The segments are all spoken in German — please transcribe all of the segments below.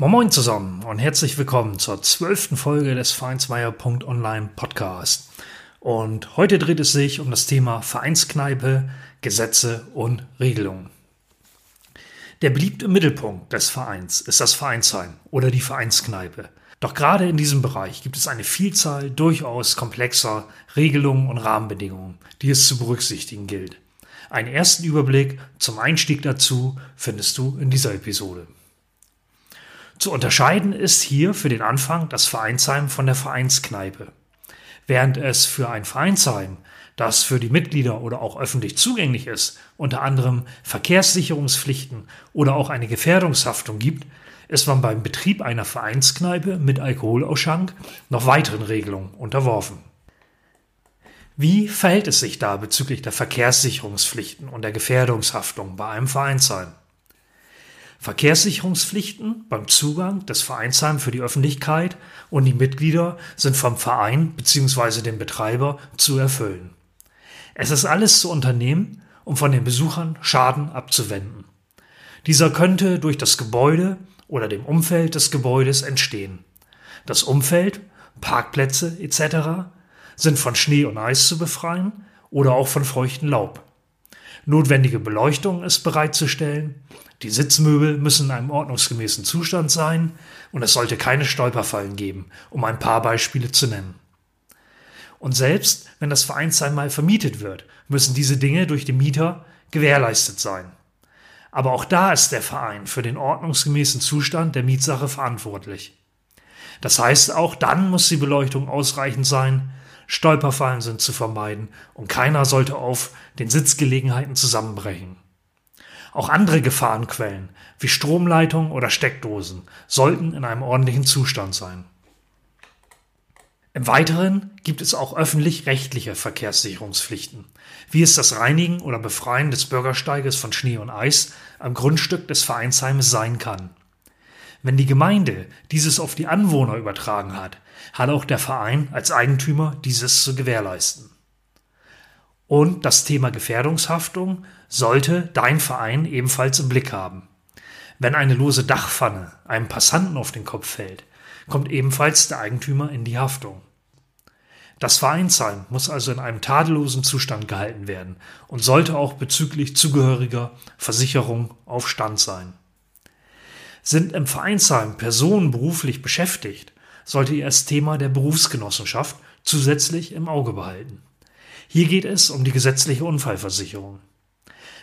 Moin Moin zusammen und herzlich willkommen zur zwölften Folge des Vereinsmeier.online Podcast. Und heute dreht es sich um das Thema Vereinskneipe, Gesetze und Regelungen. Der beliebte Mittelpunkt des Vereins ist das Vereinsheim oder die Vereinskneipe. Doch gerade in diesem Bereich gibt es eine Vielzahl durchaus komplexer Regelungen und Rahmenbedingungen, die es zu berücksichtigen gilt. Einen ersten Überblick zum Einstieg dazu findest du in dieser Episode. Zu unterscheiden ist hier für den Anfang das Vereinsheim von der Vereinskneipe. Während es für ein Vereinsheim, das für die Mitglieder oder auch öffentlich zugänglich ist, unter anderem Verkehrssicherungspflichten oder auch eine Gefährdungshaftung gibt, ist man beim Betrieb einer Vereinskneipe mit Alkoholausschank noch weiteren Regelungen unterworfen. Wie verhält es sich da bezüglich der Verkehrssicherungspflichten und der Gefährdungshaftung bei einem Vereinsheim? Verkehrssicherungspflichten beim Zugang des Vereinsheims für die Öffentlichkeit und die Mitglieder sind vom Verein bzw. dem Betreiber zu erfüllen. Es ist alles zu unternehmen, um von den Besuchern Schaden abzuwenden. Dieser könnte durch das Gebäude oder dem Umfeld des Gebäudes entstehen. Das Umfeld, Parkplätze etc. sind von Schnee und Eis zu befreien oder auch von feuchtem Laub. Notwendige Beleuchtung ist bereitzustellen die Sitzmöbel müssen in einem ordnungsgemäßen Zustand sein und es sollte keine Stolperfallen geben, um ein paar Beispiele zu nennen. Und selbst wenn das Vereinsheim mal vermietet wird, müssen diese Dinge durch den Mieter gewährleistet sein. Aber auch da ist der Verein für den ordnungsgemäßen Zustand der Mietsache verantwortlich. Das heißt, auch dann muss die Beleuchtung ausreichend sein, Stolperfallen sind zu vermeiden und keiner sollte auf den Sitzgelegenheiten zusammenbrechen. Auch andere Gefahrenquellen wie Stromleitungen oder Steckdosen sollten in einem ordentlichen Zustand sein. Im Weiteren gibt es auch öffentlich-rechtliche Verkehrssicherungspflichten, wie es das Reinigen oder Befreien des Bürgersteiges von Schnee und Eis am Grundstück des Vereinsheimes sein kann. Wenn die Gemeinde dieses auf die Anwohner übertragen hat, hat auch der Verein als Eigentümer dieses zu gewährleisten. Und das Thema Gefährdungshaftung sollte dein Verein ebenfalls im Blick haben. Wenn eine lose Dachpfanne einem Passanten auf den Kopf fällt, kommt ebenfalls der Eigentümer in die Haftung. Das Vereinsheim muss also in einem tadellosen Zustand gehalten werden und sollte auch bezüglich zugehöriger Versicherung auf Stand sein. Sind im Vereinsheim Personen beruflich beschäftigt, sollte ihr das Thema der Berufsgenossenschaft zusätzlich im Auge behalten. Hier geht es um die gesetzliche Unfallversicherung.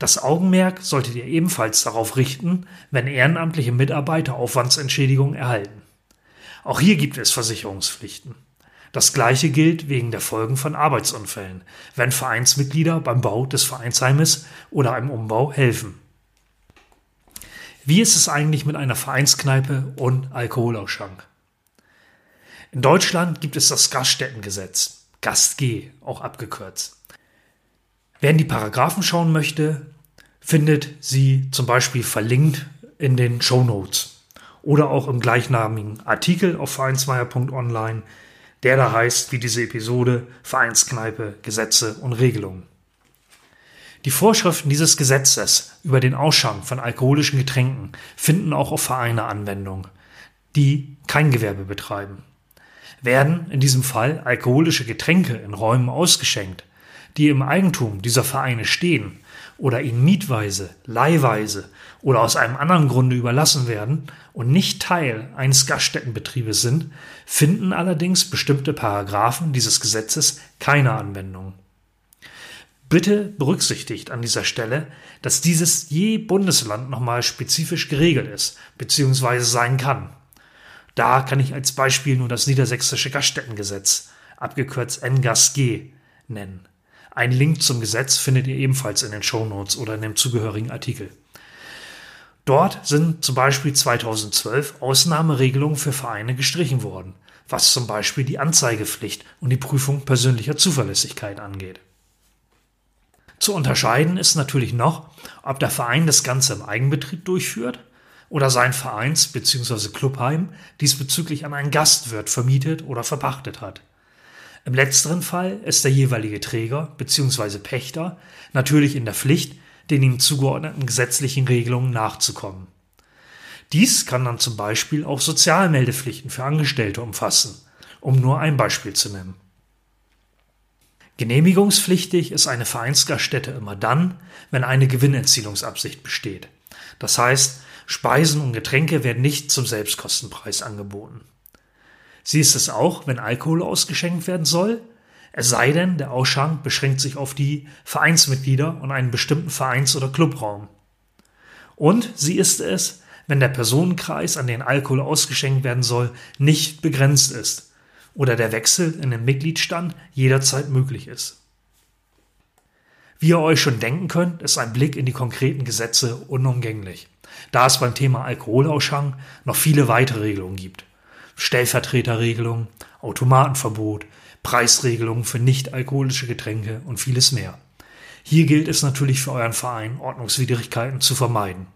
Das Augenmerk solltet ihr ebenfalls darauf richten, wenn ehrenamtliche Mitarbeiter Aufwandsentschädigung erhalten. Auch hier gibt es Versicherungspflichten. Das gleiche gilt wegen der Folgen von Arbeitsunfällen, wenn Vereinsmitglieder beim Bau des Vereinsheimes oder einem Umbau helfen. Wie ist es eigentlich mit einer Vereinskneipe und Alkoholausschank? In Deutschland gibt es das Gaststättengesetz. GastG auch abgekürzt. Wer in die Paragraphen schauen möchte, findet sie zum Beispiel verlinkt in den Show Notes oder auch im gleichnamigen Artikel auf vereinsmeier.online, der da heißt, wie diese Episode, Vereinskneipe, Gesetze und Regelungen. Die Vorschriften dieses Gesetzes über den Ausschank von alkoholischen Getränken finden auch auf Vereine Anwendung, die kein Gewerbe betreiben werden in diesem Fall alkoholische Getränke in Räumen ausgeschenkt, die im Eigentum dieser Vereine stehen oder ihnen mietweise, leihweise oder aus einem anderen Grunde überlassen werden und nicht Teil eines Gaststättenbetriebes sind, finden allerdings bestimmte Paragraphen dieses Gesetzes keine Anwendung. Bitte berücksichtigt an dieser Stelle, dass dieses je Bundesland nochmal spezifisch geregelt ist bzw. sein kann. Da kann ich als Beispiel nur das niedersächsische Gaststättengesetz, abgekürzt NGASG, nennen. Ein Link zum Gesetz findet ihr ebenfalls in den Shownotes oder in dem zugehörigen Artikel. Dort sind zum Beispiel 2012 Ausnahmeregelungen für Vereine gestrichen worden, was zum Beispiel die Anzeigepflicht und die Prüfung persönlicher Zuverlässigkeit angeht. Zu unterscheiden ist natürlich noch, ob der Verein das Ganze im Eigenbetrieb durchführt oder sein Vereins- bzw. Clubheim diesbezüglich an einen Gastwirt vermietet oder verpachtet hat. Im letzteren Fall ist der jeweilige Träger bzw. Pächter natürlich in der Pflicht, den ihm zugeordneten gesetzlichen Regelungen nachzukommen. Dies kann dann zum Beispiel auch Sozialmeldepflichten für Angestellte umfassen, um nur ein Beispiel zu nennen. Genehmigungspflichtig ist eine Vereinsgaststätte immer dann, wenn eine Gewinnerzielungsabsicht besteht. Das heißt, Speisen und Getränke werden nicht zum Selbstkostenpreis angeboten. Sie ist es auch, wenn Alkohol ausgeschenkt werden soll, es sei denn, der Ausschank beschränkt sich auf die Vereinsmitglieder und einen bestimmten Vereins- oder Clubraum. Und sie ist es, wenn der Personenkreis, an den Alkohol ausgeschenkt werden soll, nicht begrenzt ist oder der Wechsel in den Mitgliedstand jederzeit möglich ist. Wie ihr euch schon denken könnt, ist ein Blick in die konkreten Gesetze unumgänglich, da es beim Thema Alkoholausschank noch viele weitere Regelungen gibt. Stellvertreterregelung, Automatenverbot, Preisregelungen für nicht-alkoholische Getränke und vieles mehr. Hier gilt es natürlich für euren Verein, Ordnungswidrigkeiten zu vermeiden.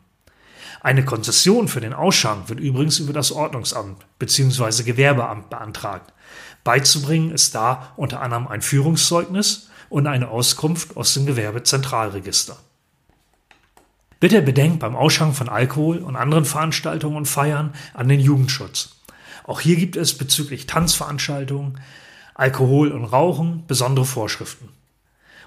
Eine Konzession für den Ausschank wird übrigens über das Ordnungsamt bzw. Gewerbeamt beantragt. Beizubringen ist da unter anderem ein Führungszeugnis und eine Auskunft aus dem Gewerbezentralregister. Bitte bedenkt beim Ausschank von Alkohol und anderen Veranstaltungen und Feiern an den Jugendschutz. Auch hier gibt es bezüglich Tanzveranstaltungen, Alkohol und Rauchen besondere Vorschriften.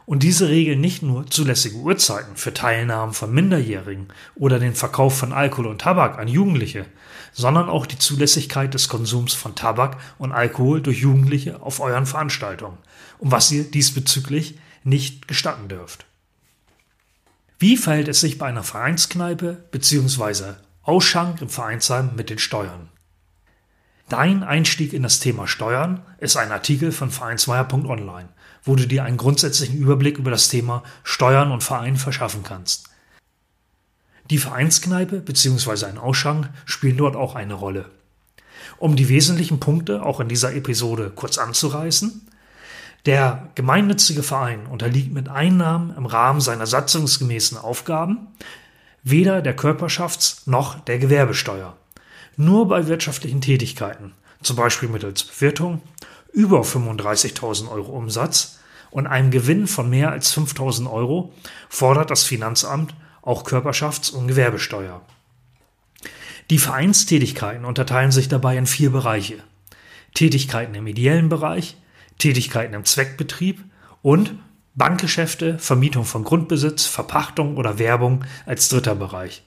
Und diese regeln nicht nur zulässige Uhrzeiten für Teilnahmen von Minderjährigen oder den Verkauf von Alkohol und Tabak an Jugendliche, sondern auch die Zulässigkeit des Konsums von Tabak und Alkohol durch Jugendliche auf euren Veranstaltungen und was ihr diesbezüglich nicht gestatten dürft. Wie verhält es sich bei einer Vereinskneipe bzw. Ausschank im Vereinsheim mit den Steuern? Dein Einstieg in das Thema Steuern ist ein Artikel von Vereinsmeier.online, wo du dir einen grundsätzlichen Überblick über das Thema Steuern und Verein verschaffen kannst. Die Vereinskneipe bzw. ein Ausschank spielen dort auch eine Rolle. Um die wesentlichen Punkte auch in dieser Episode kurz anzureißen, der gemeinnützige Verein unterliegt mit Einnahmen im Rahmen seiner satzungsgemäßen Aufgaben weder der Körperschafts- noch der Gewerbesteuer nur bei wirtschaftlichen Tätigkeiten, zum Beispiel mittels Bewirtung, über 35.000 Euro Umsatz und einem Gewinn von mehr als 5.000 Euro fordert das Finanzamt auch Körperschafts- und Gewerbesteuer. Die Vereinstätigkeiten unterteilen sich dabei in vier Bereiche. Tätigkeiten im ideellen Bereich, Tätigkeiten im Zweckbetrieb und Bankgeschäfte, Vermietung von Grundbesitz, Verpachtung oder Werbung als dritter Bereich.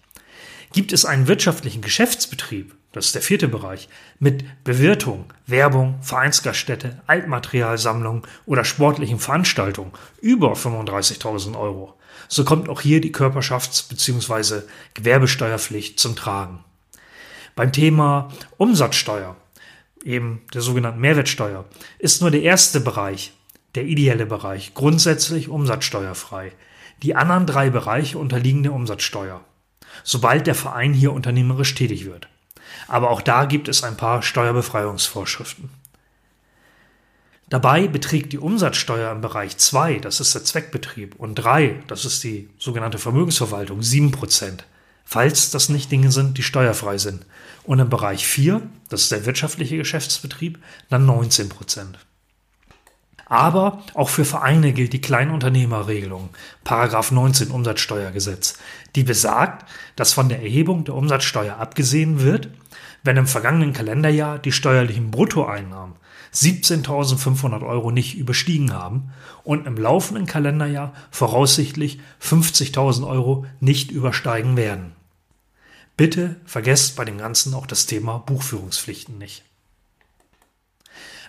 Gibt es einen wirtschaftlichen Geschäftsbetrieb, das ist der vierte Bereich, mit Bewirtung, Werbung, Vereinsgaststätte, Altmaterialsammlung oder sportlichen Veranstaltungen über 35.000 Euro, so kommt auch hier die Körperschafts- bzw. Gewerbesteuerpflicht zum Tragen. Beim Thema Umsatzsteuer, eben der sogenannten Mehrwertsteuer, ist nur der erste Bereich, der ideelle Bereich, grundsätzlich umsatzsteuerfrei. Die anderen drei Bereiche unterliegen der Umsatzsteuer sobald der Verein hier unternehmerisch tätig wird. Aber auch da gibt es ein paar Steuerbefreiungsvorschriften. Dabei beträgt die Umsatzsteuer im Bereich 2, das ist der Zweckbetrieb, und 3, das ist die sogenannte Vermögensverwaltung, 7%, falls das nicht Dinge sind, die steuerfrei sind. Und im Bereich 4, das ist der wirtschaftliche Geschäftsbetrieb, dann 19%. Aber auch für Vereine gilt die Kleinunternehmerregelung, Paragraph 19 Umsatzsteuergesetz, die besagt, dass von der Erhebung der Umsatzsteuer abgesehen wird, wenn im vergangenen Kalenderjahr die steuerlichen Bruttoeinnahmen 17.500 Euro nicht überstiegen haben und im laufenden Kalenderjahr voraussichtlich 50.000 Euro nicht übersteigen werden. Bitte vergesst bei dem Ganzen auch das Thema Buchführungspflichten nicht.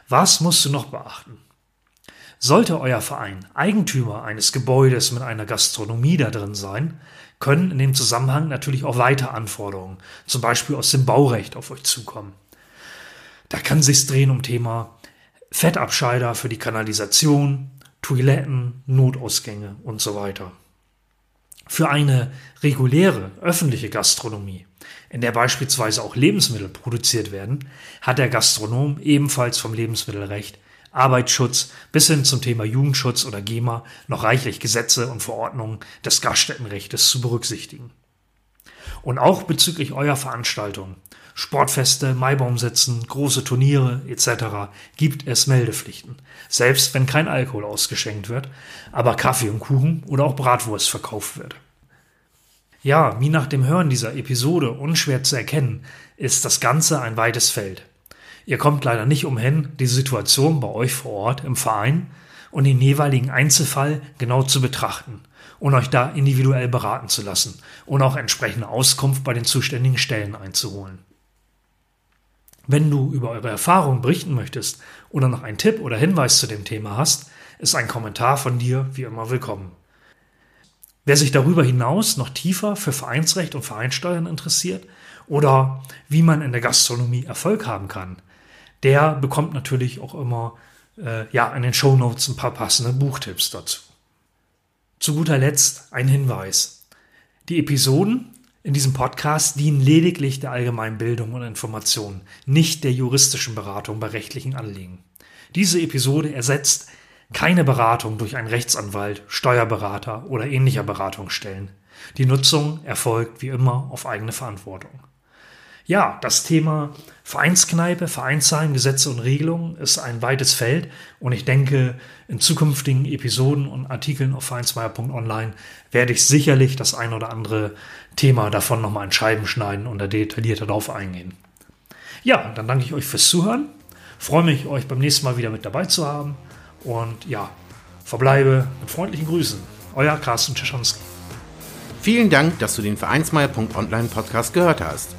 Was musst du noch beachten? Sollte euer Verein Eigentümer eines Gebäudes mit einer Gastronomie da drin sein, können in dem Zusammenhang natürlich auch weitere Anforderungen, zum Beispiel aus dem Baurecht, auf euch zukommen. Da kann sich's drehen um Thema Fettabscheider für die Kanalisation, Toiletten, Notausgänge und so weiter. Für eine reguläre öffentliche Gastronomie, in der beispielsweise auch Lebensmittel produziert werden, hat der Gastronom ebenfalls vom Lebensmittelrecht, Arbeitsschutz bis hin zum Thema Jugendschutz oder GEMA noch reichlich Gesetze und Verordnungen des Gaststättenrechts zu berücksichtigen. Und auch bezüglich eurer Veranstaltungen, Sportfeste, Maibaumsitzen, große Turniere etc. gibt es Meldepflichten, selbst wenn kein Alkohol ausgeschenkt wird, aber Kaffee und Kuchen oder auch Bratwurst verkauft wird. Ja, wie nach dem Hören dieser Episode unschwer zu erkennen, ist das Ganze ein weites Feld. Ihr kommt leider nicht umhin, die Situation bei euch vor Ort im Verein und den jeweiligen Einzelfall genau zu betrachten und euch da individuell beraten zu lassen und auch entsprechende Auskunft bei den zuständigen Stellen einzuholen. Wenn du über eure Erfahrungen berichten möchtest oder noch einen Tipp oder Hinweis zu dem Thema hast, ist ein Kommentar von dir wie immer willkommen. Wer sich darüber hinaus noch tiefer für Vereinsrecht und Vereinsteuern interessiert oder wie man in der Gastronomie Erfolg haben kann, der bekommt natürlich auch immer äh, ja, in den Shownotes ein paar passende Buchtipps dazu. Zu guter Letzt ein Hinweis. Die Episoden in diesem Podcast dienen lediglich der allgemeinen Bildung und Information, nicht der juristischen Beratung bei rechtlichen Anliegen. Diese Episode ersetzt keine Beratung durch einen Rechtsanwalt, Steuerberater oder ähnlicher Beratungsstellen. Die Nutzung erfolgt wie immer auf eigene Verantwortung. Ja, das Thema Vereinskneipe, Vereinsheim, Gesetze und Regelungen ist ein weites Feld und ich denke, in zukünftigen Episoden und Artikeln auf vereinsmeier.online werde ich sicherlich das ein oder andere Thema davon nochmal in Scheiben schneiden und da detaillierter darauf eingehen. Ja, dann danke ich euch fürs Zuhören, freue mich, euch beim nächsten Mal wieder mit dabei zu haben und ja, verbleibe mit freundlichen Grüßen. Euer Carsten Czeschanski. Vielen Dank, dass du den Vereinsmeier.online Podcast gehört hast.